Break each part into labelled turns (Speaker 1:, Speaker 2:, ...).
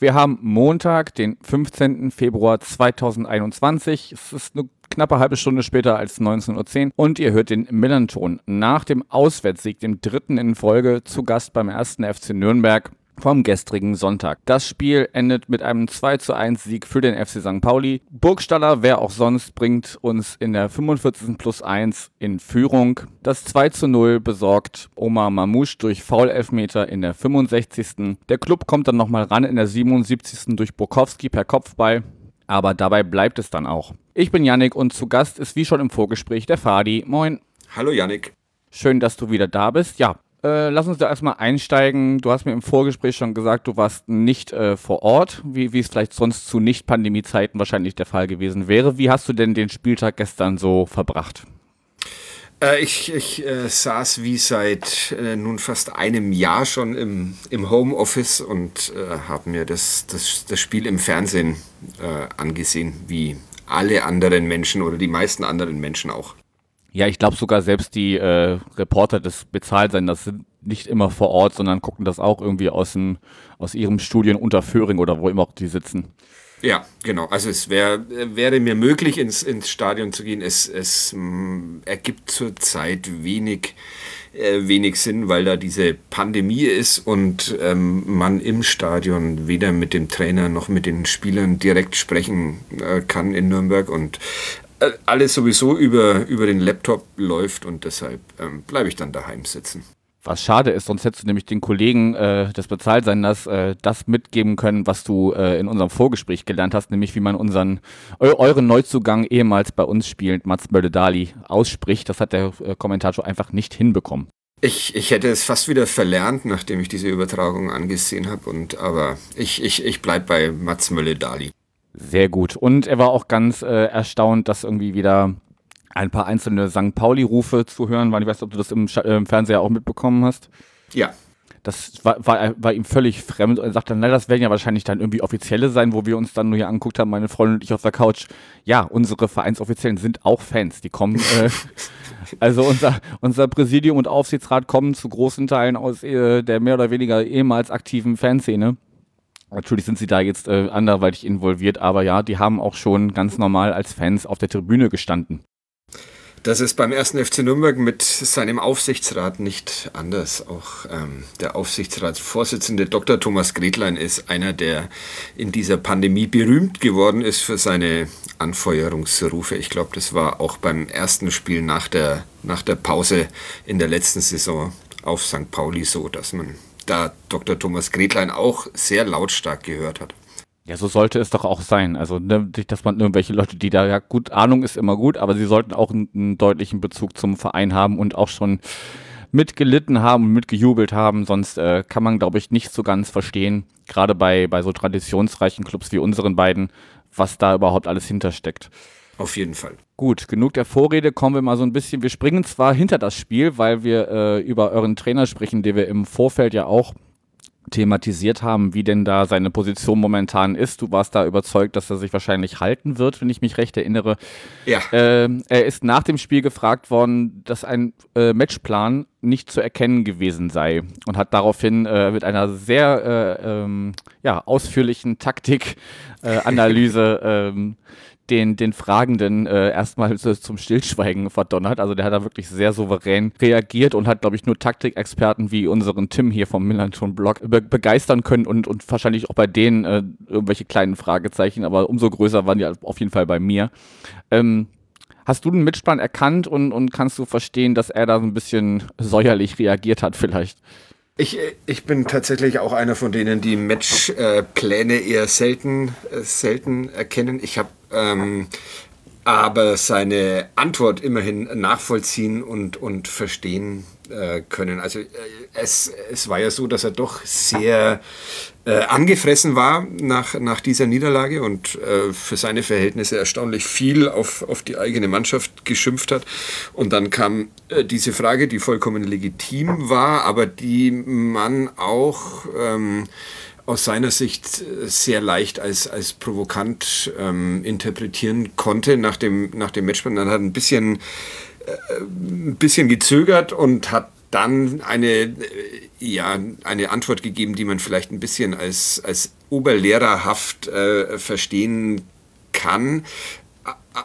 Speaker 1: wir haben Montag, den 15. Februar 2021. Es ist eine knappe halbe Stunde später als 19.10 Uhr und ihr hört den Millanton nach dem Auswärtssieg, dem dritten in Folge, zu Gast beim ersten FC Nürnberg vom gestrigen Sonntag. Das Spiel endet mit einem 2 zu 1 Sieg für den FC St. Pauli. Burgstaller, wer auch sonst, bringt uns in der 45. plus 1 in Führung. Das 2 zu 0 besorgt Omar Mamouche durch Foul-Elfmeter in der 65. Der Club kommt dann nochmal ran in der 77. durch Burkowski per Kopfball. Aber dabei bleibt es dann auch. Ich bin Yannick und zu Gast ist wie schon im Vorgespräch der Fadi. Moin.
Speaker 2: Hallo Yannick.
Speaker 1: Schön, dass du wieder da bist. Ja, äh, lass uns da erstmal einsteigen. Du hast mir im Vorgespräch schon gesagt, du warst nicht äh, vor Ort, wie, wie es vielleicht sonst zu Nicht-Pandemie-Zeiten wahrscheinlich der Fall gewesen wäre. Wie hast du denn den Spieltag gestern so verbracht?
Speaker 2: Äh, ich ich äh, saß wie seit äh, nun fast einem Jahr schon im, im Homeoffice und habe mir das, das, das Spiel im Fernsehen angesehen, wie alle anderen Menschen oder die meisten anderen Menschen auch.
Speaker 1: Ja, ich glaube sogar selbst die äh, Reporter des Bezahlsenders sind nicht immer vor Ort, sondern gucken das auch irgendwie aus, dem, aus ihrem Studien unter Föhring oder wo immer auch die sitzen.
Speaker 2: Ja, genau. Also es wär, wäre mir möglich, ins, ins Stadion zu gehen. Es, es mh, ergibt zurzeit wenig, äh, wenig Sinn, weil da diese Pandemie ist und ähm, man im Stadion weder mit dem Trainer noch mit den Spielern direkt sprechen äh, kann in Nürnberg. Und alles sowieso über, über den Laptop läuft und deshalb ähm, bleibe ich dann daheim sitzen.
Speaker 1: Was schade ist, sonst hättest du nämlich den Kollegen äh, des Bezahlsenders äh, das mitgeben können, was du äh, in unserem Vorgespräch gelernt hast, nämlich wie man unseren eu euren Neuzugang ehemals bei uns spielend Mats Mölle-Dali ausspricht. Das hat der äh, Kommentator einfach nicht hinbekommen.
Speaker 2: Ich, ich hätte es fast wieder verlernt, nachdem ich diese Übertragung angesehen habe, und aber ich, ich, ich bleibe bei Mats Mölle-Dali.
Speaker 1: Sehr gut. Und er war auch ganz äh, erstaunt, dass irgendwie wieder ein paar einzelne St. Pauli-Rufe zu hören waren. Ich weiß nicht, ob du das im, äh, im Fernseher auch mitbekommen hast.
Speaker 2: Ja.
Speaker 1: Das war, war, war ihm völlig fremd und er sagte, na, das werden ja wahrscheinlich dann irgendwie offizielle sein, wo wir uns dann nur hier angeguckt haben, meine Freundin und ich auf der Couch. Ja, unsere Vereinsoffiziellen sind auch Fans. Die kommen, äh, also unser, unser Präsidium und Aufsichtsrat kommen zu großen Teilen aus äh, der mehr oder weniger ehemals aktiven Fanszene. Natürlich sind sie da jetzt äh, anderweitig involviert, aber ja, die haben auch schon ganz normal als Fans auf der Tribüne gestanden.
Speaker 2: Das ist beim ersten FC Nürnberg mit seinem Aufsichtsrat nicht anders. Auch ähm, der Aufsichtsratsvorsitzende Dr. Thomas Gretlein ist einer, der in dieser Pandemie berühmt geworden ist für seine Anfeuerungsrufe. Ich glaube, das war auch beim ersten Spiel nach der, nach der Pause in der letzten Saison auf St. Pauli so, dass man da Dr. Thomas Gretlein auch sehr lautstark gehört hat.
Speaker 1: Ja, so sollte es doch auch sein. Also, ne, dass man irgendwelche Leute, die da ja gut, Ahnung ist immer gut, aber sie sollten auch einen, einen deutlichen Bezug zum Verein haben und auch schon mitgelitten haben und mitgejubelt haben. Sonst äh, kann man, glaube ich, nicht so ganz verstehen, gerade bei, bei so traditionsreichen Clubs wie unseren beiden, was da überhaupt alles hintersteckt.
Speaker 2: Auf jeden Fall.
Speaker 1: Gut, genug der Vorrede, kommen wir mal so ein bisschen. Wir springen zwar hinter das Spiel, weil wir äh, über euren Trainer sprechen, den wir im Vorfeld ja auch thematisiert haben, wie denn da seine Position momentan ist. Du warst da überzeugt, dass er sich wahrscheinlich halten wird, wenn ich mich recht erinnere.
Speaker 2: Ja.
Speaker 1: Äh, er ist nach dem Spiel gefragt worden, dass ein äh, Matchplan nicht zu erkennen gewesen sei und hat daraufhin äh, mit einer sehr äh, ähm, ja, ausführlichen Taktikanalyse ähm, den, den Fragenden äh, erstmal zum Stillschweigen verdonnert. Also der hat da wirklich sehr souverän reagiert und hat, glaube ich, nur Taktikexperten wie unseren Tim hier vom Millanton Blog be begeistern können und, und wahrscheinlich auch bei denen äh, irgendwelche kleinen Fragezeichen, aber umso größer waren die auf jeden Fall bei mir. Ähm, hast du den Mitsplan erkannt und, und kannst du verstehen, dass er da so ein bisschen säuerlich reagiert hat vielleicht?
Speaker 2: Ich, ich bin tatsächlich auch einer von denen, die Matchpläne äh, eher selten, äh, selten erkennen. Ich habe ähm, aber seine Antwort immerhin nachvollziehen und, und verstehen äh, können. Also äh, es, es war ja so, dass er doch sehr äh, angefressen war nach, nach dieser Niederlage und äh, für seine Verhältnisse erstaunlich viel auf, auf die eigene Mannschaft geschimpft hat. Und dann kam äh, diese Frage, die vollkommen legitim war, aber die man auch... Ähm, aus seiner Sicht sehr leicht als, als provokant ähm, interpretieren konnte nach dem, nach dem Matchplan. Dann hat ein bisschen, äh, ein bisschen gezögert und hat dann eine, äh, ja, eine Antwort gegeben, die man vielleicht ein bisschen als, als oberlehrerhaft äh, verstehen kann.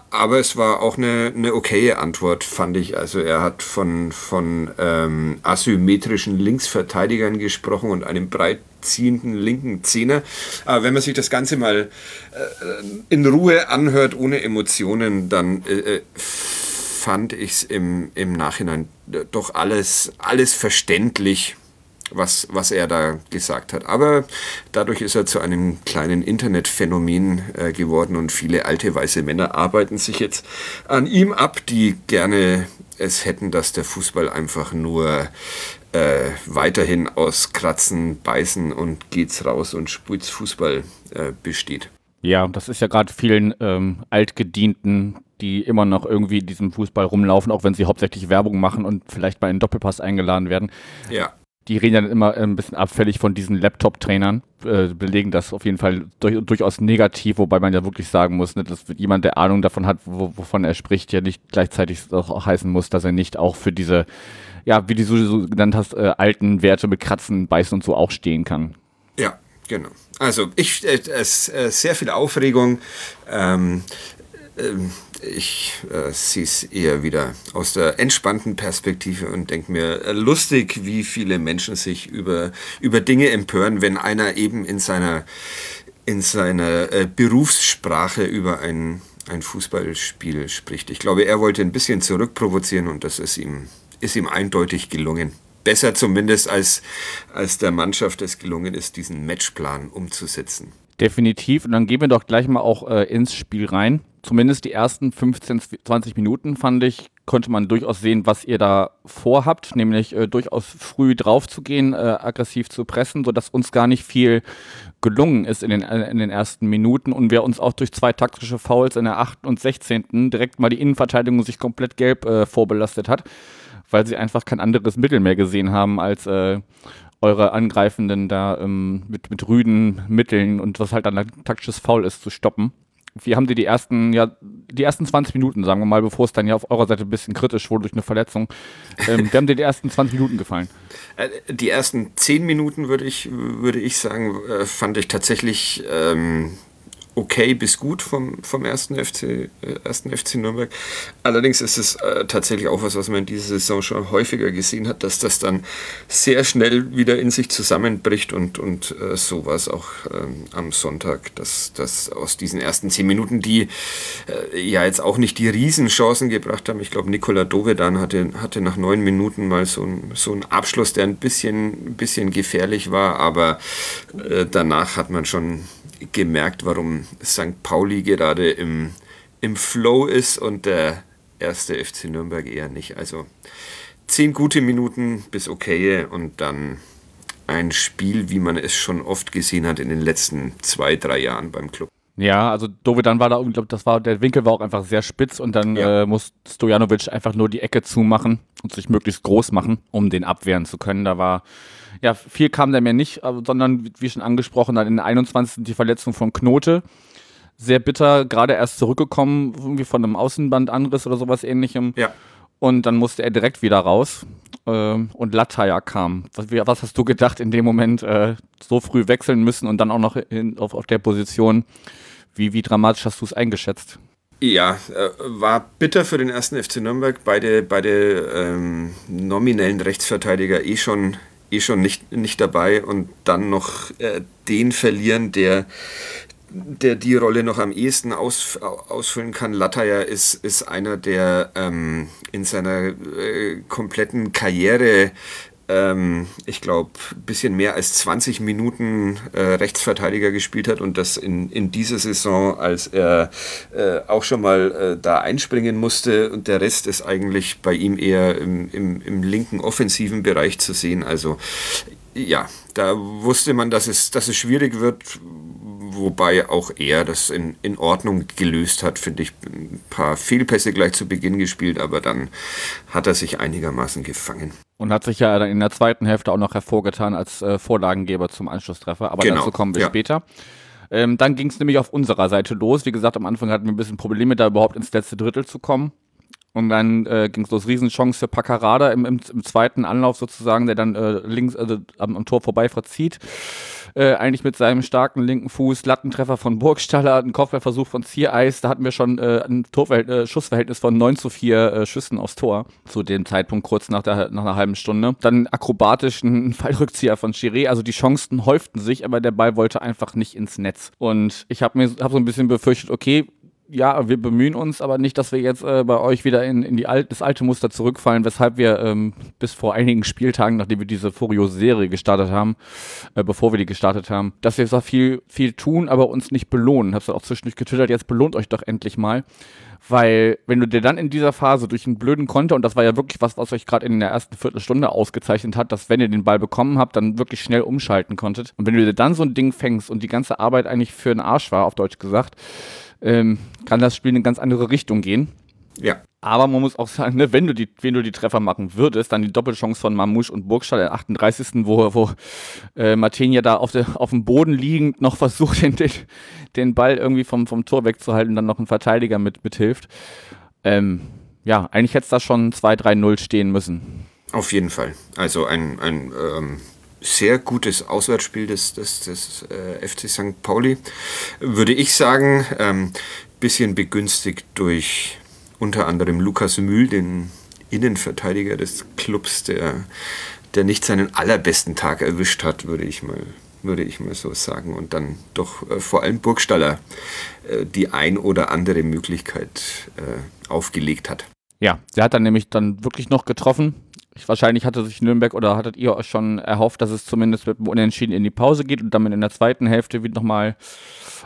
Speaker 2: Aber es war auch eine, eine okaye Antwort, fand ich. Also er hat von, von ähm, asymmetrischen Linksverteidigern gesprochen und einem breit ziehenden linken Zehner. Aber wenn man sich das Ganze mal äh, in Ruhe anhört, ohne Emotionen, dann äh, äh fand ich es im, im Nachhinein doch alles, alles verständlich was, was er da gesagt hat. Aber dadurch ist er zu einem kleinen Internetphänomen äh, geworden und viele alte weiße Männer arbeiten sich jetzt an ihm ab, die gerne es hätten, dass der Fußball einfach nur äh, weiterhin aus Kratzen, Beißen und geht's raus und spielt's Fußball äh, besteht.
Speaker 1: Ja, das ist ja gerade vielen ähm, Altgedienten, die immer noch irgendwie diesem Fußball rumlaufen, auch wenn sie hauptsächlich Werbung machen und vielleicht mal in Doppelpass eingeladen werden.
Speaker 2: Ja
Speaker 1: die reden dann immer ein bisschen abfällig von diesen Laptop-Trainern, äh, belegen das auf jeden Fall durch, durchaus negativ, wobei man ja wirklich sagen muss, ne, dass jemand, der Ahnung davon hat, wo, wovon er spricht, ja nicht gleichzeitig auch heißen muss, dass er nicht auch für diese, ja, wie du so genannt hast, äh, alten Werte mit Kratzen, Beißen und so auch stehen kann.
Speaker 2: Ja, genau. Also ich, äh, es, äh, sehr viel Aufregung. Ähm, ähm, ich äh, sehe es eher wieder aus der entspannten Perspektive und denke mir, äh, lustig, wie viele Menschen sich über, über Dinge empören, wenn einer eben in seiner, in seiner äh, Berufssprache über ein, ein Fußballspiel spricht. Ich glaube, er wollte ein bisschen zurückprovozieren und das ist ihm, ist ihm eindeutig gelungen. Besser zumindest, als, als der Mannschaft es gelungen ist, diesen Matchplan umzusetzen.
Speaker 1: Definitiv. Und dann gehen wir doch gleich mal auch äh, ins Spiel rein zumindest die ersten 15, 20 Minuten fand ich, konnte man durchaus sehen, was ihr da vorhabt, nämlich äh, durchaus früh drauf zu gehen, äh, aggressiv zu pressen, sodass uns gar nicht viel gelungen ist in den, äh, in den ersten Minuten und wir uns auch durch zwei taktische Fouls in der 8. und 16. direkt mal die Innenverteidigung sich komplett gelb äh, vorbelastet hat, weil sie einfach kein anderes Mittel mehr gesehen haben, als äh, eure Angreifenden da ähm, mit, mit rüden Mitteln und was halt dann taktisches Foul ist, zu stoppen wie haben die die ersten, ja, die ersten 20 Minuten, sagen wir mal, bevor es dann ja auf eurer Seite ein bisschen kritisch wurde durch eine Verletzung, ähm, wie haben dir die ersten 20 Minuten gefallen?
Speaker 2: Äh, die ersten 10 Minuten würde ich, würde ich sagen, äh, fand ich tatsächlich ähm, okay bis gut vom, vom ersten FC, äh, ersten FC Nürnberg. Allerdings ist es äh, tatsächlich auch was, was man in dieser Saison schon häufiger gesehen hat, dass das dann sehr schnell wieder in sich zusammenbricht und, und äh, so war es auch ähm, am Sonntag, dass, dass aus diesen ersten zehn Minuten, die äh, ja jetzt auch nicht die Riesenchancen gebracht haben, ich glaube Nikola Dovedan hatte, hatte nach neun Minuten mal so, ein, so einen Abschluss, der ein bisschen, ein bisschen gefährlich war, aber äh, danach hat man schon gemerkt, warum St. Pauli gerade im, im Flow ist und der erste FC Nürnberg eher nicht. Also zehn gute Minuten bis okay und dann ein Spiel, wie man es schon oft gesehen hat in den letzten zwei, drei Jahren beim Club.
Speaker 1: Ja, also Dovedan war da, ich glaube, das war, der Winkel war auch einfach sehr spitz und dann ja. äh, muss Stojanovic einfach nur die Ecke zumachen und sich möglichst groß machen, um den abwehren zu können. Da war ja, viel kam da mir nicht, sondern wie schon angesprochen, dann in der 21. die Verletzung von Knote. Sehr bitter, gerade erst zurückgekommen, irgendwie von einem Außenbandanriss oder sowas ähnlichem.
Speaker 2: Ja.
Speaker 1: Und dann musste er direkt wieder raus. Äh, und Lataya kam. Was, hast du gedacht in dem Moment, äh, so früh wechseln müssen und dann auch noch auf der Position? Wie, wie dramatisch hast du es eingeschätzt?
Speaker 2: Ja, äh, war bitter für den ersten FC Nürnberg. Beide, beide ähm, nominellen Rechtsverteidiger eh schon eh schon nicht, nicht dabei und dann noch äh, den verlieren, der, der die Rolle noch am ehesten aus, ausfüllen kann. Lataya ist, ist einer, der ähm, in seiner äh, kompletten Karriere ähm, ich glaube, ein bisschen mehr als 20 Minuten äh, Rechtsverteidiger gespielt hat und das in, in dieser Saison, als er äh, auch schon mal äh, da einspringen musste und der Rest ist eigentlich bei ihm eher im, im, im linken offensiven Bereich zu sehen. Also ja, da wusste man, dass es, dass es schwierig wird, wobei auch er das in, in Ordnung gelöst hat, finde ich. Ein paar Fehlpässe gleich zu Beginn gespielt, aber dann hat er sich einigermaßen gefangen.
Speaker 1: Und hat sich ja dann in der zweiten Hälfte auch noch hervorgetan als äh, Vorlagengeber zum Anschlusstreffer. Aber
Speaker 2: Genau,
Speaker 1: dazu kommen wir
Speaker 2: ja.
Speaker 1: später. Ähm, dann ging es nämlich auf unserer Seite los. Wie gesagt, am Anfang hatten wir ein bisschen Probleme, da überhaupt ins letzte Drittel zu kommen. Und dann äh, ging es los, Riesenchance für Paccarada im, im, im zweiten Anlauf sozusagen, der dann äh, links also am, am Tor vorbei verzieht. Äh, eigentlich mit seinem starken linken Fuß, Lattentreffer von Burgstaller, ein Kopfballversuch von Ziereis. Da hatten wir schon äh, ein Torverhält äh, Schussverhältnis von 9 zu 4 äh, Schüssen aufs Tor. Zu dem Zeitpunkt kurz nach, der, nach einer halben Stunde. Dann akrobatisch ein Fallrückzieher von Chiré. Also die Chancen häuften sich, aber der Ball wollte einfach nicht ins Netz. Und ich habe mir hab so ein bisschen befürchtet, okay, ja, wir bemühen uns, aber nicht, dass wir jetzt äh, bei euch wieder in, in die alt, das alte Muster zurückfallen, weshalb wir ähm, bis vor einigen Spieltagen, nachdem wir diese furiose Serie gestartet haben, äh, bevor wir die gestartet haben, dass wir zwar viel, viel tun, aber uns nicht belohnen. Hab's dann auch zwischendurch getwittert, jetzt belohnt euch doch endlich mal. Weil, wenn du dir dann in dieser Phase durch einen blöden Konter, und das war ja wirklich was, was euch gerade in der ersten Viertelstunde ausgezeichnet hat, dass wenn ihr den Ball bekommen habt, dann wirklich schnell umschalten konntet. Und wenn du dir dann so ein Ding fängst und die ganze Arbeit eigentlich für den Arsch war, auf Deutsch gesagt, ähm, kann das Spiel in eine ganz andere Richtung gehen.
Speaker 2: Ja.
Speaker 1: Aber man muss auch sagen, ne, wenn du die, wenn du die Treffer machen würdest, dann die Doppelchance von Mamouche und Burgstall, der 38. wo, wo äh, Martin ja da auf, der, auf dem Boden liegend noch versucht, den, den, den Ball irgendwie vom, vom Tor wegzuhalten und dann noch ein Verteidiger mit, mithilft. Ähm, ja, eigentlich hätte es da schon 2-3-0 stehen müssen.
Speaker 2: Auf jeden Fall. Also ein, ein ähm, sehr gutes Auswärtsspiel des, des, des äh, FC St. Pauli, würde ich sagen. Ähm, bisschen begünstigt durch unter anderem Lukas Mühl, den Innenverteidiger des Clubs, der, der nicht seinen allerbesten Tag erwischt hat, würde ich mal, würde ich mal so sagen. Und dann doch äh, vor allem Burgstaller äh, die ein oder andere Möglichkeit äh, aufgelegt hat.
Speaker 1: Ja, der hat dann nämlich dann wirklich noch getroffen. Ich, wahrscheinlich hatte sich Nürnberg oder hattet ihr euch schon erhofft, dass es zumindest mit dem Unentschieden in die Pause geht und damit in der zweiten Hälfte wieder nochmal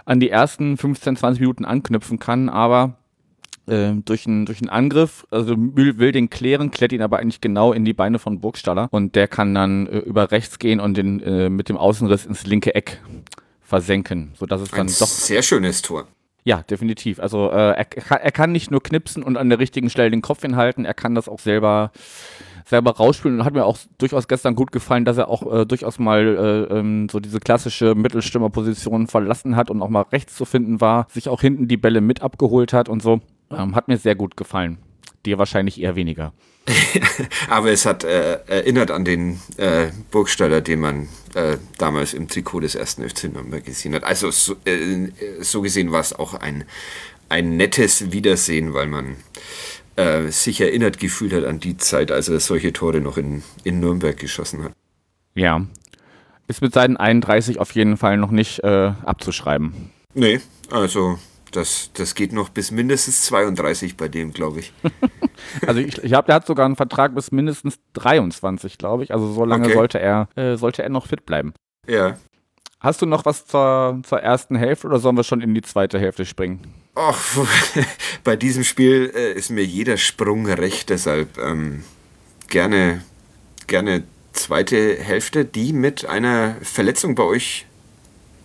Speaker 1: an die ersten 15, 20 Minuten anknüpfen kann. Aber äh, durch, einen, durch einen Angriff, also Mühl will den klären, klärt ihn aber eigentlich genau in die Beine von Burgstaller und der kann dann äh, über rechts gehen und den äh, mit dem Außenriss ins linke Eck versenken, sodass es dann
Speaker 2: Ein
Speaker 1: doch
Speaker 2: sehr schönes Tor.
Speaker 1: Ja, definitiv. Also äh, er, kann- er kann nicht nur knipsen und an der richtigen Stelle den Kopf hinhalten, er kann das auch selber selber rausspielen und hat mir auch durchaus gestern gut gefallen, dass er auch äh, durchaus mal äh, ähm, so diese klassische Mittelstürmerposition verlassen hat und auch mal rechts zu finden war, sich auch hinten die Bälle mit abgeholt hat und so. Ähm, hat mir sehr gut gefallen. Dir wahrscheinlich eher weniger.
Speaker 2: Aber es hat äh, erinnert an den äh, Burgstaller, den man äh, damals im Trikot des ersten FC Nürnberg gesehen hat. Also so, äh, so gesehen war es auch ein, ein nettes Wiedersehen, weil man äh, sich erinnert gefühlt hat an die Zeit, als er solche Tore noch in, in Nürnberg geschossen hat.
Speaker 1: Ja. Ist mit seinen 31 auf jeden Fall noch nicht äh, abzuschreiben.
Speaker 2: Nee, also das, das geht noch bis mindestens 32 bei dem, glaube ich.
Speaker 1: Also ich, ich glaube, der hat sogar einen Vertrag bis mindestens 23, glaube ich. Also so lange
Speaker 2: Okay.
Speaker 1: sollte er äh, sollte er noch fit bleiben.
Speaker 2: Ja.
Speaker 1: Hast du noch was zur, zur ersten Hälfte oder sollen wir schon in die zweite Hälfte springen?
Speaker 2: Och, bei diesem Spiel äh, ist mir jeder Sprung recht, deshalb ähm, gerne, gerne zweite Hälfte, die mit einer Verletzung bei euch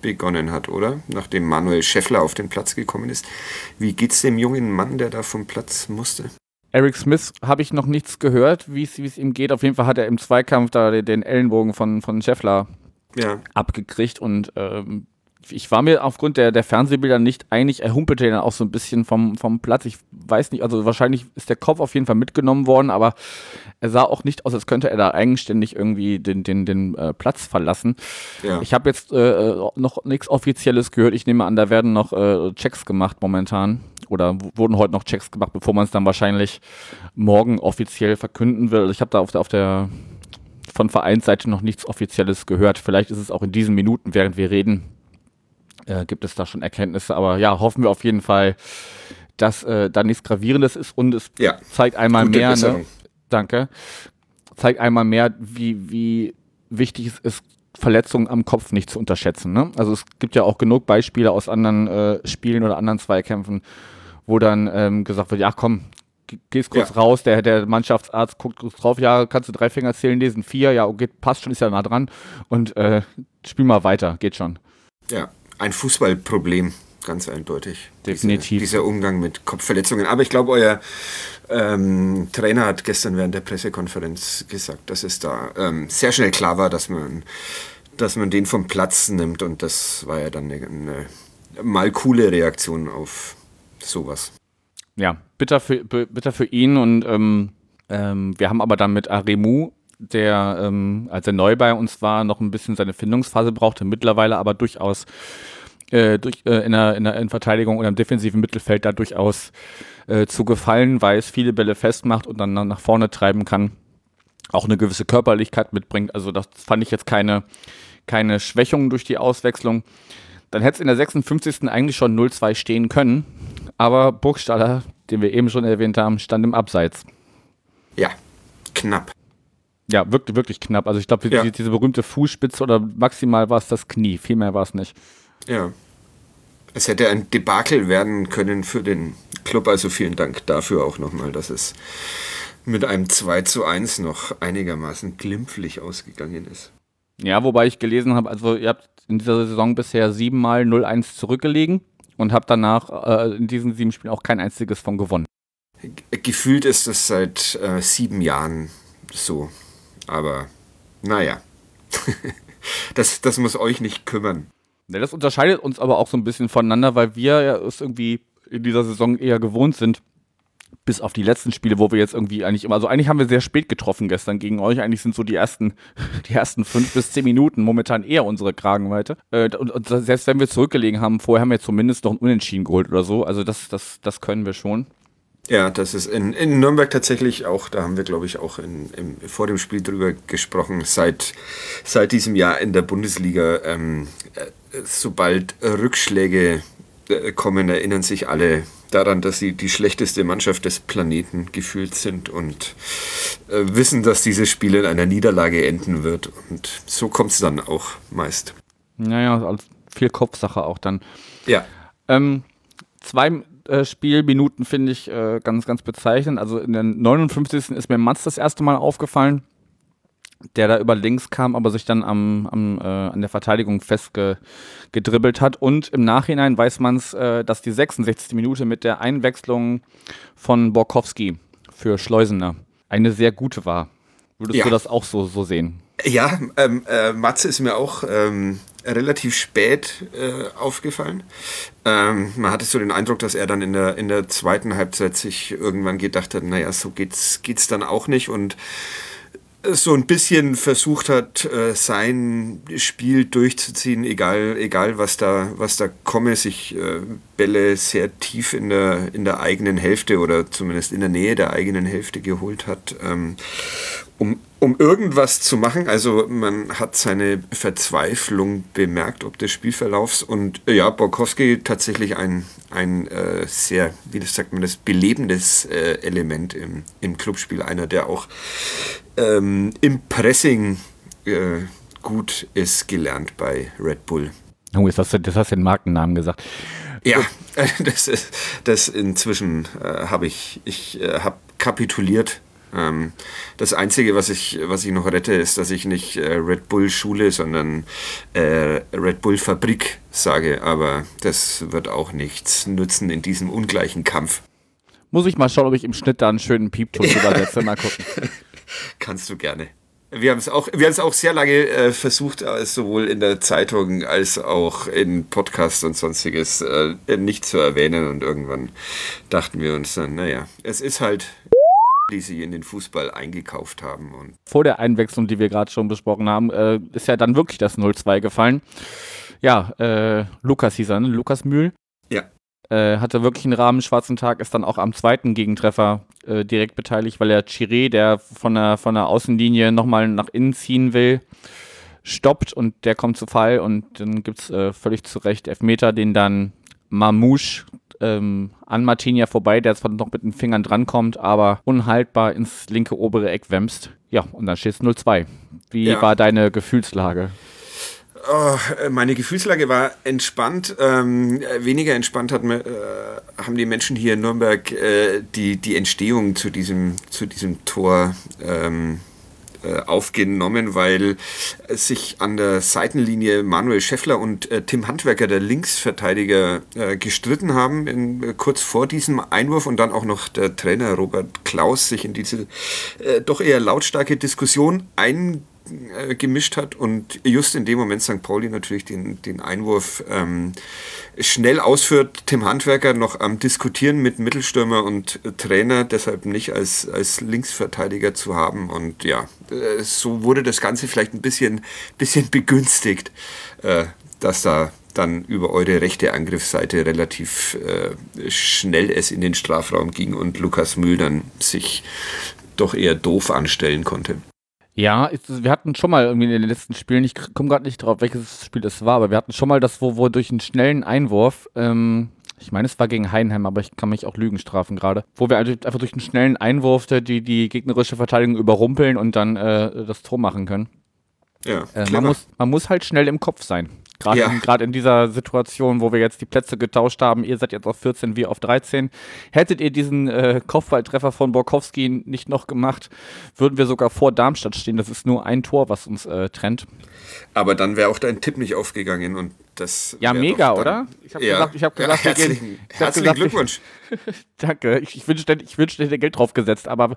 Speaker 2: begonnen hat, oder? Nachdem Manuel Scheffler auf den Platz gekommen ist. Wie geht's dem jungen Mann, der da vom Platz musste?
Speaker 1: Eric Smith habe ich noch nichts gehört, wie es ihm geht. Auf jeden Fall hat er im Zweikampf da den- den Ellenbogen von, von Scheffler
Speaker 2: Ja,
Speaker 1: abgekriegt und ähm, ich war mir aufgrund der, der Fernsehbilder nicht einig, er humpelte dann auch so ein bisschen vom, vom Platz. Ich weiß nicht, also wahrscheinlich ist der Kopf auf jeden Fall mitgenommen worden, aber er sah auch nicht aus, als könnte er da eigenständig irgendwie den, den, den äh, Platz verlassen.
Speaker 2: ja.
Speaker 1: Ich habe jetzt äh, noch nichts Offizielles gehört. Ich nehme an, da werden noch äh, Checks gemacht momentan. Oder wurden heute noch Checks gemacht, bevor man es dann wahrscheinlich morgen offiziell verkünden will. Also ich habe da auf der, auf der von Vereinsseite noch nichts Offizielles gehört. Vielleicht ist es auch in diesen Minuten, während wir reden, äh, gibt es da schon Erkenntnisse. Aber ja, hoffen wir auf jeden Fall, dass äh, da nichts Gravierendes ist und es
Speaker 2: Ja.
Speaker 1: zeigt einmal
Speaker 2: Gute
Speaker 1: mehr, ne? Danke. Zeigt einmal mehr, wie, wie wichtig es ist, Verletzungen am Kopf nicht zu unterschätzen. Ne? Also es gibt ja auch genug Beispiele aus anderen äh, Spielen oder anderen Zweikämpfen, wo dann ähm, gesagt wird, ja komm, ge- gehst kurz
Speaker 2: Ja.
Speaker 1: raus, der, der Mannschaftsarzt guckt kurz drauf, ja, kannst du drei Finger zählen, lesen vier, ja, okay, passt schon, ist ja nah dran und äh, spiel mal weiter, geht schon.
Speaker 2: Ja, ein Fußballproblem, ganz eindeutig.
Speaker 1: Definitiv.
Speaker 2: Diese, dieser Umgang mit Kopfverletzungen. Aber ich glaube, euer ähm, Trainer hat gestern während der Pressekonferenz gesagt, dass es da ähm, sehr schnell klar war, dass man, dass man den vom Platz nimmt. Und das war ja dann eine, eine mal coole Reaktion auf sowas.
Speaker 1: Ja, bitter für, bitter für ihn. Und ähm, ähm, wir haben aber dann mit Aremu der, ähm, als er neu bei uns war, noch ein bisschen seine Findungsphase brauchte, mittlerweile aber durchaus äh, durch, äh, in, der, in der Verteidigung oder im defensiven Mittelfeld da durchaus äh, zu gefallen weiß, viele Bälle festmacht und dann nach vorne treiben kann, auch eine gewisse Körperlichkeit mitbringt. Also das fand ich jetzt keine, keine Schwächung durch die Auswechslung. Dann hätte es in der 56. eigentlich schon 0-2 stehen können, aber Burgstaller, den wir eben schon erwähnt haben, stand im Abseits.
Speaker 2: Ja, knapp.
Speaker 1: Ja, wirklich, wirklich knapp. Also ich glaube, ja. die, diese berühmte Fußspitze oder maximal war es das Knie, viel mehr war es nicht.
Speaker 2: Ja. Es hätte ein Debakel werden können für den Club, also vielen Dank dafür auch nochmal, dass es mit einem 2 zu 1 noch einigermaßen glimpflich ausgegangen ist.
Speaker 1: Ja, wobei ich gelesen habe, also ihr habt in dieser Saison bisher siebenmal 0-1 zurückgelegen und habt danach äh, in diesen sieben Spielen auch kein einziges von gewonnen.
Speaker 2: Gefühlt ist es seit äh, sieben Jahren so. Aber naja, das, das muss euch nicht kümmern.
Speaker 1: Ja, das unterscheidet uns aber auch so ein bisschen voneinander, weil wir ja es irgendwie in dieser Saison eher gewohnt sind, bis auf die letzten Spiele, wo wir jetzt irgendwie eigentlich immer, also eigentlich haben wir sehr spät getroffen gestern gegen euch. Eigentlich sind so die ersten, die ersten fünf bis zehn Minuten momentan eher unsere Kragenweite. Äh, und, und, selbst wenn wir zurückgelegen haben, vorher haben wir zumindest noch ein Unentschieden geholt oder so. Also das, das, das können wir schon.
Speaker 2: Ja, das ist in, in Nürnberg tatsächlich auch, da haben wir, glaube ich, auch in, im, vor dem Spiel drüber gesprochen, seit, seit diesem Jahr in der Bundesliga, ähm, äh, sobald Rückschläge äh, kommen, erinnern sich alle daran, dass sie die schlechteste Mannschaft des Planeten gefühlt sind und äh, wissen, dass dieses Spiel in einer Niederlage enden wird. Und so kommt es dann auch meist.
Speaker 1: Naja, also viel Kopfsache auch dann.
Speaker 2: Ja.
Speaker 1: Ähm, zwei äh, Spielminuten finde ich äh, ganz, ganz bezeichnend. Also in den 59. ist mir Mats das erste Mal aufgefallen, der da über links kam, aber sich dann am, am, äh, an der Verteidigung festgedribbelt hat. Und im Nachhinein weiß man es, äh, dass die 66. Minute mit der Einwechslung von Borkowski für Schleusener eine sehr gute war. Würdest ja. du das auch so, so sehen?
Speaker 2: Ja, ähm, äh, Matze ist mir auch ähm, relativ spät äh, aufgefallen. Ähm, man hatte so den Eindruck, dass er dann in der, in der zweiten Halbzeit sich irgendwann gedacht hat, naja, so geht's, geht's dann auch nicht und so ein bisschen versucht hat, äh, sein Spiel durchzuziehen, egal, egal was da, was da komme, sich äh, Bälle sehr tief in der, in der eigenen Hälfte oder zumindest in der Nähe der eigenen Hälfte geholt hat, ähm, um, um irgendwas zu machen. Also man hat seine Verzweiflung bemerkt, ob des Spielverlaufs und äh, ja, Borkowski tatsächlich ein, ein äh, sehr, wie das sagt man, das belebendes äh, Element im, im Clubspiel. Einer, der auch ähm, im Pressing äh, gut ist, gelernt bei Red Bull.
Speaker 1: Oh, jetzt hast du, das hast du den Markennamen gesagt.
Speaker 2: Ja, das ist das inzwischen äh, habe ich ich äh, habe kapituliert ähm, das Einzige, was ich, was ich noch rette, ist, dass ich nicht äh, Red Bull Schule, sondern äh, Red Bull Fabrik sage. Aber das wird auch nichts nützen in diesem ungleichen Kampf.
Speaker 1: Muss ich mal schauen, ob ich im Schnitt da einen schönen Piepton ja. übersetze. Mal gucken.
Speaker 2: Kannst du gerne. Wir haben es auch, wir haben es auch sehr lange äh, versucht, äh, sowohl in der Zeitung als auch in Podcasts und sonstiges äh, nicht zu erwähnen. Und irgendwann dachten wir uns dann, naja, es ist halt die sie in den Fußball eingekauft haben. Und
Speaker 1: Vor der Einwechslung, die wir gerade schon besprochen haben, äh, ist ja dann wirklich das 0-2 gefallen. Ja, äh, Lukas hieß er, ne? Lukas Mühl.
Speaker 2: Ja.
Speaker 1: Äh, hatte wirklich einen Rahmen schwarzen Tag, ist dann auch am zweiten Gegentreffer äh, direkt beteiligt, weil er Chiré, der von der, von der Außenlinie nochmal nach innen ziehen will, stoppt und der kommt zu Fall und dann gibt es äh, völlig zu Recht Elfmeter, den dann Mamouche ähm, an Martinia vorbei, der zwar noch mit den Fingern drankommt, aber unhaltbar ins linke obere Eck wämst. Ja, und dann steht es 0-2. Wie ja. war deine Gefühlslage?
Speaker 2: Oh, meine Gefühlslage war entspannt. Ähm, weniger entspannt hat, äh, haben die Menschen hier in Nürnberg äh, die, die Entstehung zu diesem, zu diesem Tor ähm, äh, aufgenommen, weil sich an der Seitenlinie Manuel Scheffler und äh, Tim Handwerker, der Linksverteidiger, äh, gestritten haben, in, äh, kurz vor diesem Einwurf. Und dann auch noch der Trainer Robert Klaus sich in diese äh, doch eher lautstarke Diskussion ein äh, gemischt hat und just in dem Moment St. Pauli natürlich den, den Einwurf ähm, schnell ausführt. Tim Handwerker noch am Diskutieren mit Mittelstürmer und Trainer, deshalb nicht als, als Linksverteidiger zu haben. Und ja, äh, so wurde das Ganze vielleicht ein bisschen, bisschen begünstigt, äh, dass da dann über eure rechte Angriffsseite relativ äh, schnell es in den Strafraum ging und Lukas Mühl dann sich doch eher doof anstellen konnte.
Speaker 1: Ja, wir hatten schon mal irgendwie in den letzten Spielen, ich komme gerade nicht drauf, welches Spiel das war, aber wir hatten schon mal das, wo, wo durch einen schnellen Einwurf, ähm, ich meine, es war gegen Heinheim, aber ich kann mich auch Lügen strafen gerade, wo wir einfach durch einen schnellen Einwurf die, die gegnerische Verteidigung überrumpeln und dann äh, das Tor machen können. Ja, äh, man, muss, man muss halt schnell im Kopf sein. Gerade ja. in, in, dieser Situation, wo wir jetzt die Plätze getauscht haben, ihr seid jetzt auf 14, wir auf 13. Hättet ihr diesen äh, Kopfballtreffer von Borkowski nicht noch gemacht, würden wir sogar vor Darmstadt stehen. Das ist nur ein Tor, was uns äh, trennt.
Speaker 2: Aber dann wäre auch dein Tipp nicht aufgegangen und das.
Speaker 1: Ja, mega, oder? Ich habe ja. gesagt, ich hab gesagt,
Speaker 2: ja, herzlichen, gesagt, Glückwunsch.
Speaker 1: danke. Ich, ich wünschte, ich wünschte, hätte Geld drauf gesetzt. Aber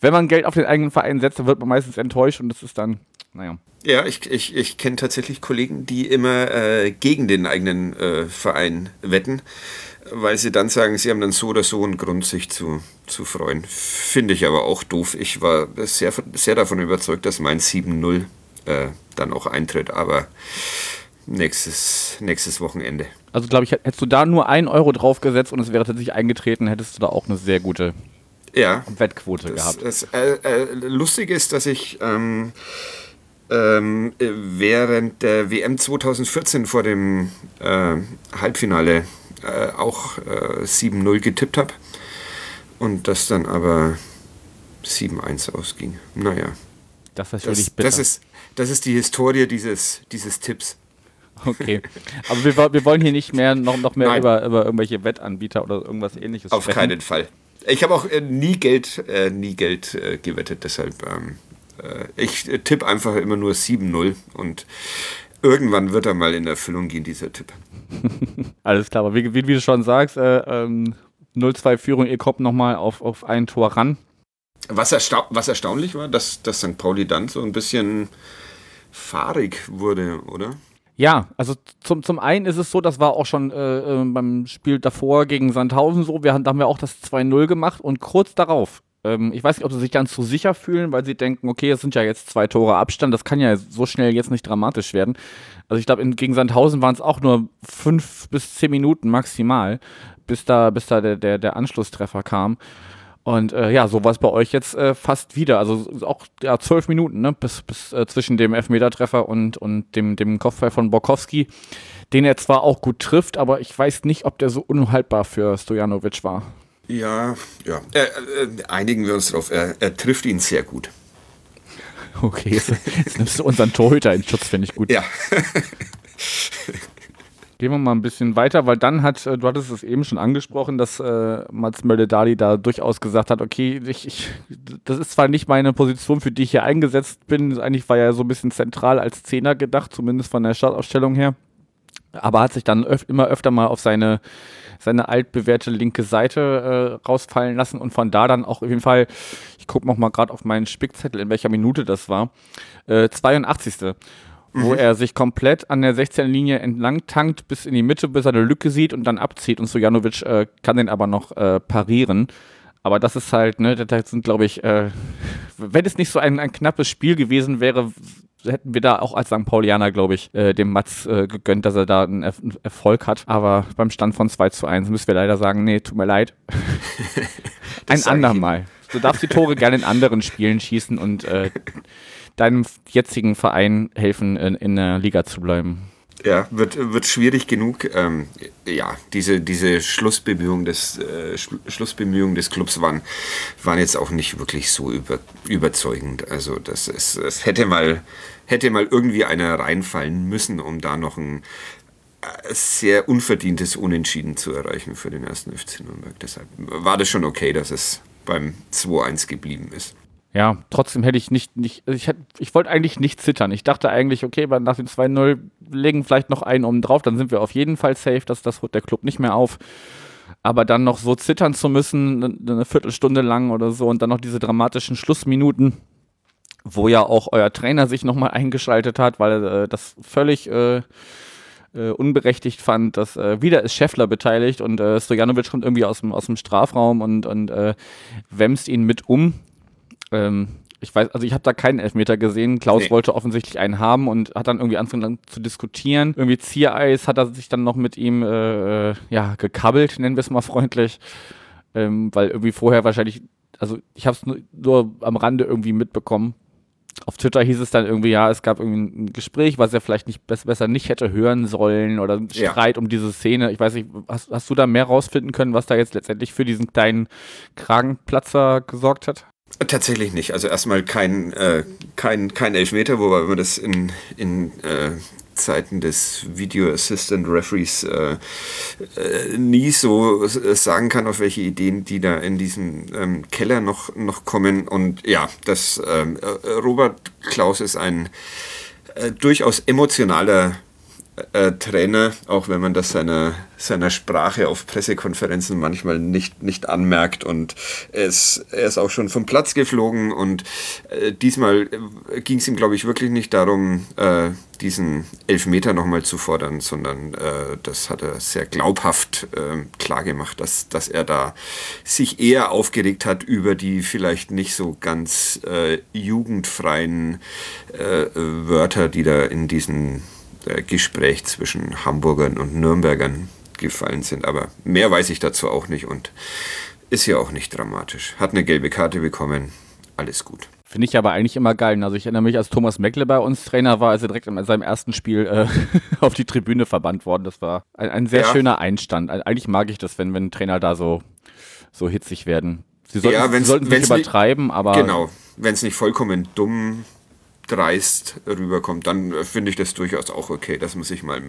Speaker 1: wenn man Geld auf den eigenen Verein setzt, dann wird man meistens enttäuscht und das ist dann, naja.
Speaker 2: Ja, ich, ich, ich kenne tatsächlich Kollegen, die immer äh, gegen den eigenen äh, Verein wetten, weil sie dann sagen, sie haben dann so oder so einen Grund, sich zu, zu freuen. Finde ich aber auch doof. Ich war sehr, sehr davon überzeugt, dass mein 7-0 äh, dann auch eintritt, aber nächstes, nächstes Wochenende.
Speaker 1: Also glaube ich, hättest du da nur einen Euro draufgesetzt und es wäre tatsächlich eingetreten, hättest du da auch eine sehr gute ja, Wettquote das, gehabt.
Speaker 2: Das, äh, äh, lustig ist, dass ich ähm, ähm, während der WM 2014 vor dem äh, Halbfinale äh, auch äh, 7-0 getippt habe und das dann aber 7-1 ausging. Naja.
Speaker 1: Das ist natürlich das, bitter.
Speaker 2: Das ist, das ist die Historie dieses, dieses Tipps.
Speaker 1: Okay. Aber wir, wir wollen hier nicht mehr noch, noch mehr über, über irgendwelche Wettanbieter oder irgendwas ähnliches
Speaker 2: Auf sprechen. keinen Fall. Ich habe auch äh, nie Geld, äh, nie Geld äh, gewettet, deshalb ähm, äh, ich tippe einfach immer nur 7-0 und irgendwann wird er mal in Erfüllung gehen, dieser Tipp.
Speaker 1: Alles klar, aber wie, wie, wie du schon sagst, äh, ähm, 0-2 Führung, ihr kommt nochmal auf, auf ein Tor ran.
Speaker 2: Was, ersta was erstaunlich war, dass, dass St. Pauli dann so ein bisschen fahrig wurde, oder?
Speaker 1: Ja, also zum, zum einen ist es so, das war auch schon äh, äh beim Spiel davor gegen Sandhausen so, wir, da haben wir auch das 2-0 gemacht und kurz darauf ähm, ich weiß nicht, ob sie sich ganz zu sicher fühlen, weil sie denken, okay, es sind ja jetzt zwei Tore Abstand, das kann ja so schnell jetzt nicht dramatisch werden. Also ich glaube, gegen Sandhausen waren es auch nur fünf bis zehn Minuten maximal, bis da, bis da der, der, der Anschlusstreffer kam. Und äh, ja, so war es bei euch jetzt äh, fast wieder. Also auch ja, zwölf Minuten, ne? bis, bis äh, zwischen dem Elfmetertreffer und, und dem, dem Kopfball von Borkowski, den er zwar auch gut trifft, aber ich weiß nicht, ob der so unhaltbar für Stojanovic war.
Speaker 2: Ja, ja. Äh, einigen wir uns darauf. Er, er, trifft ihn sehr gut.
Speaker 1: Okay, jetzt, jetzt nimmst du unseren Torhüter in Schutz, finde ich gut.
Speaker 2: Ja.
Speaker 1: Gehen wir mal ein bisschen weiter, weil dann hat, äh, du hattest es eben schon angesprochen, dass äh, Mats Möldedali da durchaus gesagt hat, okay, ich, ich, das ist zwar nicht meine Position, für die ich hier eingesetzt bin, eigentlich war er so ein bisschen zentral als Zehner gedacht, zumindest von der Startausstellung her, aber hat sich dann öf immer öfter mal auf seine seine altbewährte linke Seite äh, rausfallen lassen und von da dann auch auf jeden Fall, ich gucke noch mal gerade auf meinen Spickzettel, in welcher Minute das war, äh, 82. Mhm. Wo er sich komplett an der 16-Linie entlang tankt bis in die Mitte, bis er eine Lücke sieht und dann abzieht. Und Sojanovic äh, kann den aber noch äh, parieren. Aber das ist halt, ne, das sind, glaube ich, äh, wenn es nicht so ein, ein knappes Spiel gewesen wäre, hätten wir da auch als St. Paulianer, glaube ich, äh, dem Mats äh, gegönnt, dass er da einen er Erfolg hat. Aber beim Stand von 2 zu 1 müssen wir leider sagen, nee, tut mir leid. Ein andermal. Du darfst die Tore gerne in anderen Spielen schießen und äh, deinem jetzigen Verein helfen, in, in der Liga zu bleiben.
Speaker 2: Ja, wird, wird schwierig genug. Ähm, ja, diese, diese Schlussbemühungen des, äh, Schlussbemühungen des Clubs waren, waren jetzt auch nicht wirklich so über, überzeugend. Also das ist, es hätte mal, hätte mal irgendwie einer reinfallen müssen, um da noch ein äh, sehr unverdientes Unentschieden zu erreichen für den ersten FC Nürnberg. Deshalb war das schon okay, dass es beim 2-1 geblieben ist.
Speaker 1: Ja, trotzdem hätte ich nicht, nicht ich, hätte, ich wollte eigentlich nicht zittern. Ich dachte eigentlich, okay, nach dem 2-0 legen vielleicht noch einen oben drauf, dann sind wir auf jeden Fall safe, dass das holt der Club nicht mehr auf. Aber dann noch so zittern zu müssen, eine Viertelstunde lang oder so und dann noch diese dramatischen Schlussminuten, wo ja auch euer Trainer sich nochmal eingeschaltet hat, weil äh, das völlig äh, äh, unberechtigt fand, dass äh, wieder ist Scheffler beteiligt und äh, Stojanovic kommt irgendwie aus dem, aus dem Strafraum und, und äh, wämst ihn mit um. Ähm, ich weiß, also ich habe da keinen Elfmeter gesehen. Klaus nee. wollte offensichtlich einen haben und hat dann irgendwie angefangen zu diskutieren. Irgendwie Ziereis hat er sich dann noch mit ihm äh, äh ja gekabbelt, nennen wir es mal freundlich, ähm, weil irgendwie vorher wahrscheinlich, also ich habe es nur, nur am Rande irgendwie mitbekommen auf Twitter hieß es dann irgendwie, ja, es gab irgendwie ein Gespräch, was er vielleicht nicht besser nicht hätte hören sollen oder ein Streit ja. um diese Szene. Ich weiß nicht, hast, hast du da mehr rausfinden können, was da jetzt letztendlich für diesen kleinen Kragenplatzer gesorgt hat?
Speaker 2: Tatsächlich nicht. Also erstmal kein, äh, kein, kein Elfmeter, wobei man das in, in äh, Zeiten des Video Assistant Referees äh, äh, nie so sagen kann, auf welche Ideen die da in diesem ähm, Keller noch, noch kommen. Und ja, das ähm, äh, Robert Klaus ist ein äh, durchaus emotionaler äh, Trainer, auch wenn man das seiner, seiner Sprache auf Pressekonferenzen manchmal nicht, nicht anmerkt. Und ist, er ist auch schon vom Platz geflogen und äh, diesmal äh, ging es ihm, glaube ich, wirklich nicht darum, äh, diesen Elfmeter nochmal zu fordern, sondern äh, das hat er sehr glaubhaft äh, klargemacht, dass, dass er da sich eher aufgeregt hat über die vielleicht nicht so ganz äh, jugendfreien Wörter, die da in diesen Gespräch zwischen Hamburgern und Nürnbergern gefallen sind. Aber mehr weiß ich dazu auch nicht und ist ja auch nicht dramatisch. Hat eine gelbe Karte bekommen, alles gut.
Speaker 1: Finde ich aber eigentlich immer geil. Also ich erinnere mich, als Thomas Meckle bei uns Trainer war, als er direkt in seinem ersten Spiel äh, auf die Tribüne verbannt worden. Das war ein, ein sehr ja. schöner Einstand. Eigentlich mag ich das, wenn, wenn Trainer da so, so hitzig werden. Sie sollten, ja, sie sollten nicht übertreiben, aber.
Speaker 2: Genau, wenn es nicht vollkommen dumm dreist rüberkommt, dann äh, finde ich das durchaus auch okay, dass man sich mal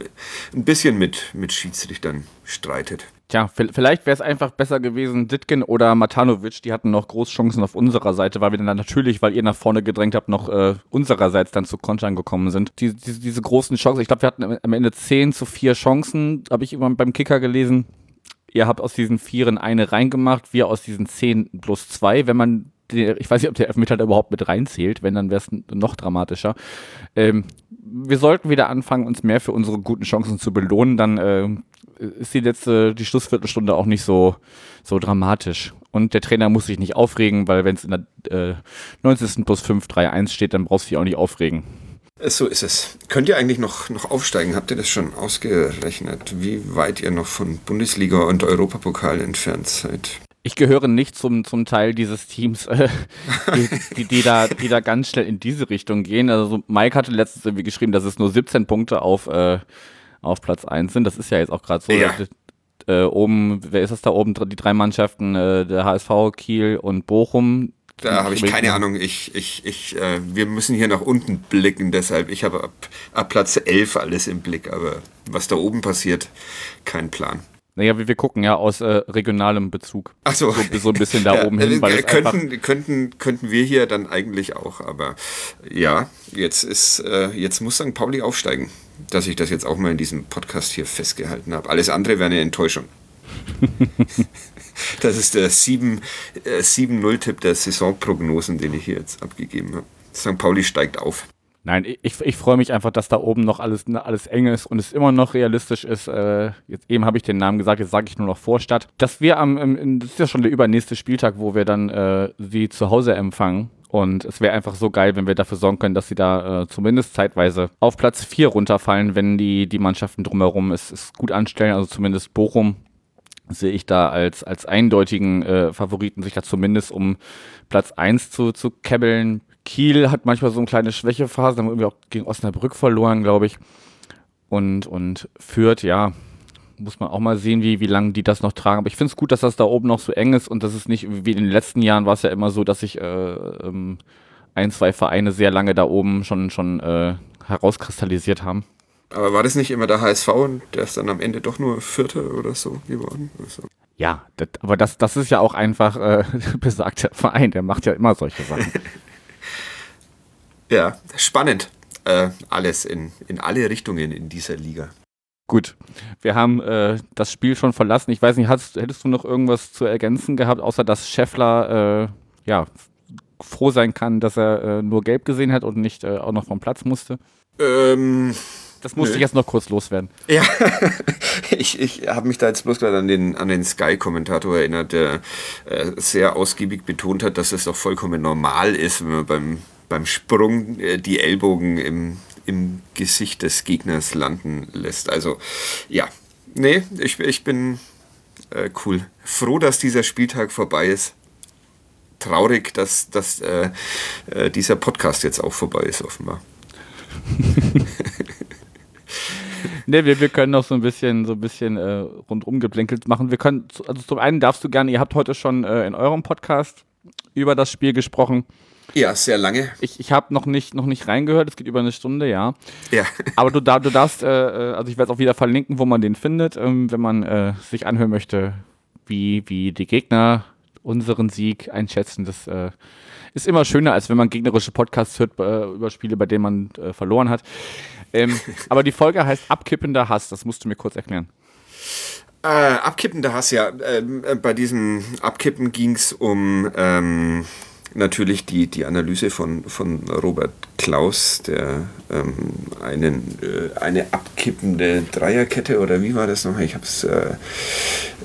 Speaker 2: ein bisschen mit, mit Schiedsrichtern streitet.
Speaker 1: Tja, vielleicht wäre es einfach besser gewesen, Ditkin oder Matanovic, die hatten noch Großchancen auf unserer Seite, weil wir dann natürlich, weil ihr nach vorne gedrängt habt, noch äh, unsererseits dann zu Kontern gekommen sind. Die, die, diese großen Chancen, ich glaube, wir hatten am Ende 10 zu 4 Chancen, habe ich immer beim Kicker gelesen. Ihr habt aus diesen Vieren eine reingemacht, wir aus diesen 10 plus 2. Wenn man ich weiß nicht, ob der Elfmeter überhaupt mit reinzählt, wenn, dann wäre es noch dramatischer. Ähm, wir sollten wieder anfangen, uns mehr für unsere guten Chancen zu belohnen, dann äh, ist die letzte, die Schlussviertelstunde auch nicht so, so dramatisch. Und der Trainer muss sich nicht aufregen, weil wenn es in der äh, 90. plus 5 3-1 steht, dann brauchst du dich auch nicht aufregen.
Speaker 2: So ist es. Könnt ihr eigentlich noch, noch aufsteigen? Habt ihr das schon ausgerechnet, wie weit ihr noch von Bundesliga und Europapokal entfernt seid?
Speaker 1: Ich gehöre nicht zum, zum Teil dieses Teams, äh, die, die, die, da, die da ganz schnell in diese Richtung gehen. Also Mike hatte letztens irgendwie geschrieben, dass es nur 17 Punkte auf, äh, auf Platz 1 sind. Das ist ja jetzt auch gerade so. Ja. Äh, oben, wer ist das da oben? Die drei Mannschaften, äh, der HSV, Kiel und Bochum.
Speaker 2: Da habe ich keine Ahnung. Ich, ich, ich, äh, wir müssen hier nach unten blicken, deshalb. Ich habe ab, ab Platz 11 alles im Blick, aber was da oben passiert, kein Plan.
Speaker 1: Naja, wir, wir gucken ja aus äh, regionalem Bezug.
Speaker 2: Ach so.
Speaker 1: so. so. ein bisschen da ja, oben hin.
Speaker 2: Weil könnten, könnten, könnten wir hier dann eigentlich auch, aber ja, jetzt ist, äh, jetzt muss St. Pauli aufsteigen, dass ich das jetzt auch mal in diesem Podcast hier festgehalten habe. Alles andere wäre eine Enttäuschung. das ist der 7-0-Tipp äh, der Saisonprognosen, den ich hier jetzt abgegeben habe. St. Pauli steigt auf.
Speaker 1: Nein, ich, ich freue mich einfach, dass da oben noch alles, alles eng ist und es immer noch realistisch ist. Äh, jetzt eben habe ich den Namen gesagt, jetzt sage ich nur noch Vorstadt. Dass wir am, im, das ist ja schon der übernächste Spieltag, wo wir dann äh, sie zu Hause empfangen. Und es wäre einfach so geil, wenn wir dafür sorgen können, dass sie da äh, zumindest zeitweise auf Platz 4 runterfallen, wenn die, die Mannschaften drumherum es, es gut anstellen. Also zumindest Bochum sehe ich da als, als eindeutigen äh, Favoriten, sich da zumindest um Platz 1 zu, zu kebbeln. Kiel hat manchmal so eine kleine Schwächephase, haben irgendwie auch gegen Osnabrück verloren, glaube ich. Und, und Fürth, ja, muss man auch mal sehen, wie, wie lange die das noch tragen. Aber ich finde es gut, dass das da oben noch so eng ist und das ist nicht, wie in den letzten Jahren war es ja immer so, dass sich äh, ähm, ein, zwei Vereine sehr lange da oben schon, schon äh, herauskristallisiert haben.
Speaker 2: Aber war das nicht immer der HSV und der ist dann am Ende doch nur Vierter oder so geworden? Also.
Speaker 1: Ja, das, aber das, das ist ja auch einfach äh, besagter Verein, der macht ja immer solche Sachen.
Speaker 2: ja, spannend. Äh, alles in, in alle Richtungen in dieser Liga.
Speaker 1: Gut, wir haben äh, das Spiel schon verlassen. Ich weiß nicht, hast, hättest du noch irgendwas zu ergänzen gehabt, außer dass Scheffler äh, ja, froh sein kann, dass er äh, nur gelb gesehen hat und nicht äh, auch noch vom Platz musste?
Speaker 2: Ähm,
Speaker 1: das musste nö. ich jetzt noch kurz loswerden.
Speaker 2: Ja, ich, ich habe mich da jetzt bloß gerade an den, an den Sky-Kommentator erinnert, der äh, sehr ausgiebig betont hat, dass es doch vollkommen normal ist, wenn man beim, beim Sprung äh, die Ellbogen im, im Gesicht des Gegners landen lässt. Also ja, nee, ich, ich bin äh, cool. Froh, dass dieser Spieltag vorbei ist. Traurig, dass, dass äh, äh dieser Podcast jetzt auch vorbei ist, offenbar.
Speaker 1: ne, wir, wir können noch so ein bisschen, so ein bisschen äh, rundum geblänkelt machen. Wir können, also zum einen darfst du gerne, ihr habt heute schon äh, in eurem Podcast über das Spiel gesprochen.
Speaker 2: Ja, sehr lange.
Speaker 1: Ich, ich habe noch nicht, noch nicht reingehört, es geht über eine Stunde, ja.
Speaker 2: Ja.
Speaker 1: Aber du, da, du darfst, äh, äh also ich werde es auch wieder verlinken, wo man den findet, ähm, wenn man äh, sich anhören möchte, wie, wie die Gegner unseren Sieg einschätzen. Das äh, ist immer schöner, als wenn man gegnerische Podcasts hört äh, über Spiele, bei denen man äh, verloren hat. Ähm, aber die Folge heißt Abkippender Hass, das musst du mir kurz erklären.
Speaker 2: Äh, abkippender Hass, ja. Ähm, äh, bei diesem Abkippen ging es um ähm, natürlich die, die Analyse von, von Robert Klaus, der ähm, einen, äh, eine abkippende Dreierkette oder wie war das noch? Ich habe es äh,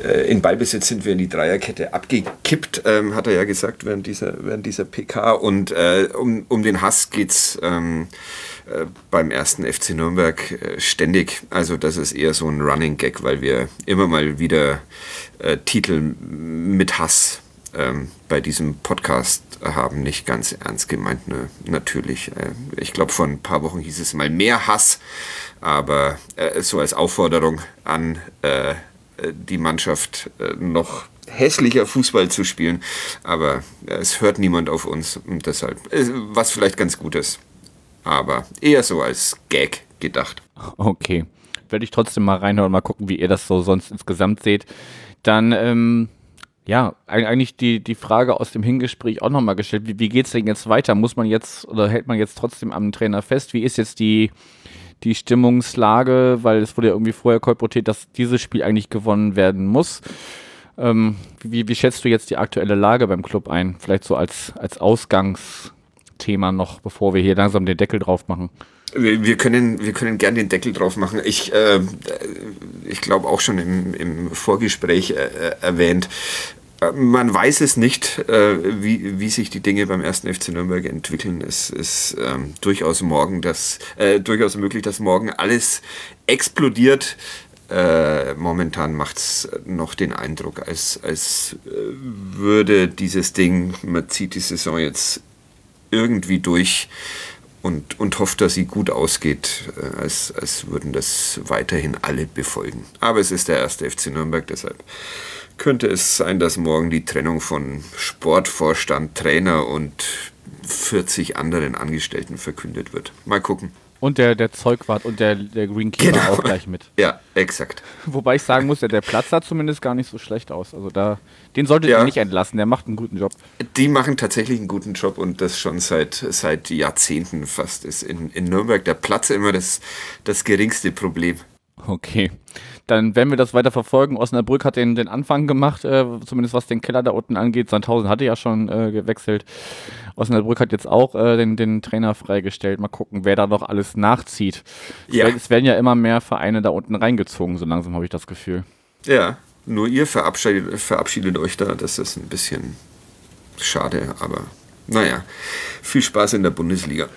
Speaker 2: äh, in Ballbesitz sind wir in die Dreierkette abgekippt, ähm, hat er ja gesagt während dieser, während dieser PK. Und äh, um, um den Hass geht es ähm, äh, beim ersten FC Nürnberg äh, ständig. Also das ist eher so ein Running Gag, weil wir immer mal wieder Titel mit Hass ähm, bei diesem Podcast haben, nicht ganz ernst gemeint. Ne? Natürlich. Äh, ich glaube, vor ein paar Wochen hieß es mal mehr Hass, aber äh, so als Aufforderung an äh, die Mannschaft äh, noch hässlicher Fußball zu spielen. Aber äh, es hört niemand auf uns und deshalb, äh, was vielleicht ganz gut ist. Aber eher so als Gag gedacht.
Speaker 1: Okay. Werde ich trotzdem mal reinhören und mal gucken, wie ihr das so sonst insgesamt seht. Dann ähm, ja, eigentlich die, die Frage aus dem Hingespräch auch nochmal gestellt, wie, wie geht es denn jetzt weiter? Muss man jetzt oder hält man jetzt trotzdem am Trainer fest? Wie ist jetzt die, die Stimmungslage? Weil es wurde ja irgendwie vorher kolportiert, dass dieses Spiel eigentlich gewonnen werden muss. Ähm, wie, wie schätzt du jetzt die aktuelle Lage beim Club ein? Vielleicht so als, als Ausgangsthema noch, bevor wir hier langsam den Deckel drauf machen.
Speaker 2: Wir können, wir können gern den Deckel drauf machen. Ich, äh, ich glaube auch schon im, im Vorgespräch äh, erwähnt, äh, man weiß es nicht, äh, wie, wie sich die Dinge beim ersten FC Nürnberg entwickeln. Es ist ähm, durchaus morgen das, äh, durchaus möglich, dass morgen alles explodiert. Äh, momentan macht es noch den Eindruck, als, als äh, würde dieses Ding, man zieht die Saison jetzt irgendwie durch und, und hofft, dass sie gut ausgeht, äh, als, als würden das weiterhin alle befolgen. Aber es ist der erste FC Nürnberg, deshalb könnte es sein, dass morgen die Trennung von Sportvorstand, Trainer und 40 anderen Angestellten verkündet wird. Mal gucken.
Speaker 1: Und der, der Zeugwart und der, der Greenkeeper genau. auch gleich mit.
Speaker 2: Ja, exakt.
Speaker 1: Wobei ich sagen muss, der, der Platz sah zumindest gar nicht so schlecht aus. Also da, den solltet ja. ihr nicht entlassen, der macht einen guten Job.
Speaker 2: Die machen tatsächlich einen guten Job und das schon seit, seit Jahrzehnten fast ist in, in Nürnberg der Platz immer das, das geringste Problem.
Speaker 1: Okay dann werden wir das weiter verfolgen. Osnabrück hat den, den Anfang gemacht, äh, zumindest was den Keller da unten angeht. Sandhausen hatte ja schon äh, gewechselt. Osnabrück hat jetzt auch äh, den, den Trainer freigestellt. Mal gucken, wer da noch alles nachzieht. Ja. Es werden ja immer mehr Vereine da unten reingezogen, so langsam habe ich das Gefühl.
Speaker 2: Ja, nur ihr verabschiedet, verabschiedet euch da. Das ist ein bisschen schade, aber naja, viel Spaß in der Bundesliga.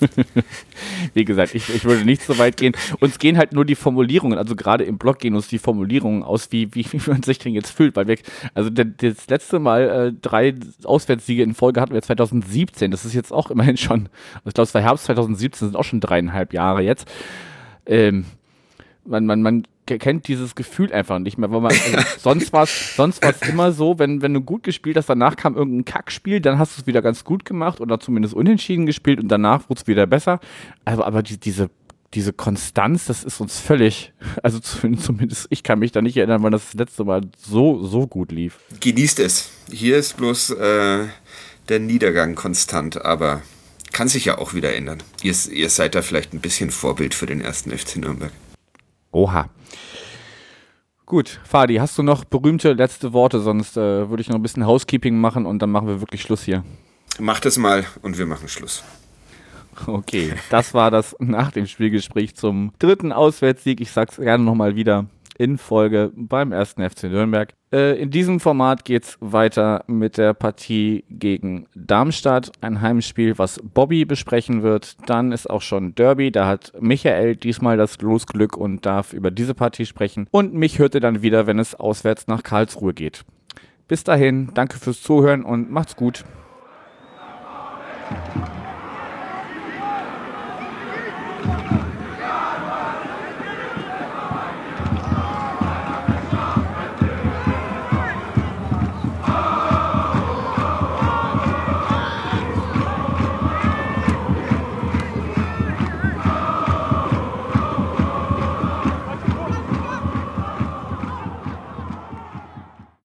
Speaker 1: Wie gesagt, ich, ich würde nicht so weit gehen. Uns gehen halt nur die Formulierungen, also gerade im Blog gehen uns die Formulierungen aus, wie, wie, wie man sich denn jetzt fühlt. Weil wir, also das letzte Mal äh, drei Auswärtssiege in Folge hatten wir 2017. Das ist jetzt auch immerhin schon, ich glaube, es war Herbst 2017, sind auch schon dreieinhalb Jahre jetzt. Ähm, man, man, man kennt dieses Gefühl einfach nicht mehr, weil man, also sonst war es sonst war's immer so, wenn, wenn du gut gespielt hast, danach kam irgendein Kackspiel, dann hast du es wieder ganz gut gemacht oder zumindest unentschieden gespielt und danach wurde es wieder besser. Also, aber die, diese diese Konstanz, das ist uns völlig, also zumindest ich kann mich da nicht erinnern, wann das, das letzte Mal so, so gut lief.
Speaker 2: Genießt es. Hier ist bloß äh, der Niedergang konstant, aber kann sich ja auch wieder ändern. Ihr, ihr seid da vielleicht ein bisschen Vorbild für den ersten FC Nürnberg.
Speaker 1: Oha. Gut, Fadi, hast du noch berühmte letzte Worte? Sonst äh, würde ich noch ein bisschen Housekeeping machen und dann machen wir wirklich Schluss hier.
Speaker 2: Macht es mal und wir machen Schluss.
Speaker 1: Okay, das war das nach dem Spielgespräch zum dritten Auswärtssieg. Ich sag's gerne nochmal wieder in Folge beim ersten FC Nürnberg. Äh, in diesem Format geht es weiter mit der Partie gegen Darmstadt, ein Heimspiel, was Bobby besprechen wird. Dann ist auch schon Derby, da hat Michael diesmal das Losglück und darf über diese Partie sprechen. Und mich hört ihr dann wieder, wenn es auswärts nach Karlsruhe geht. Bis dahin, danke fürs Zuhören und macht's gut.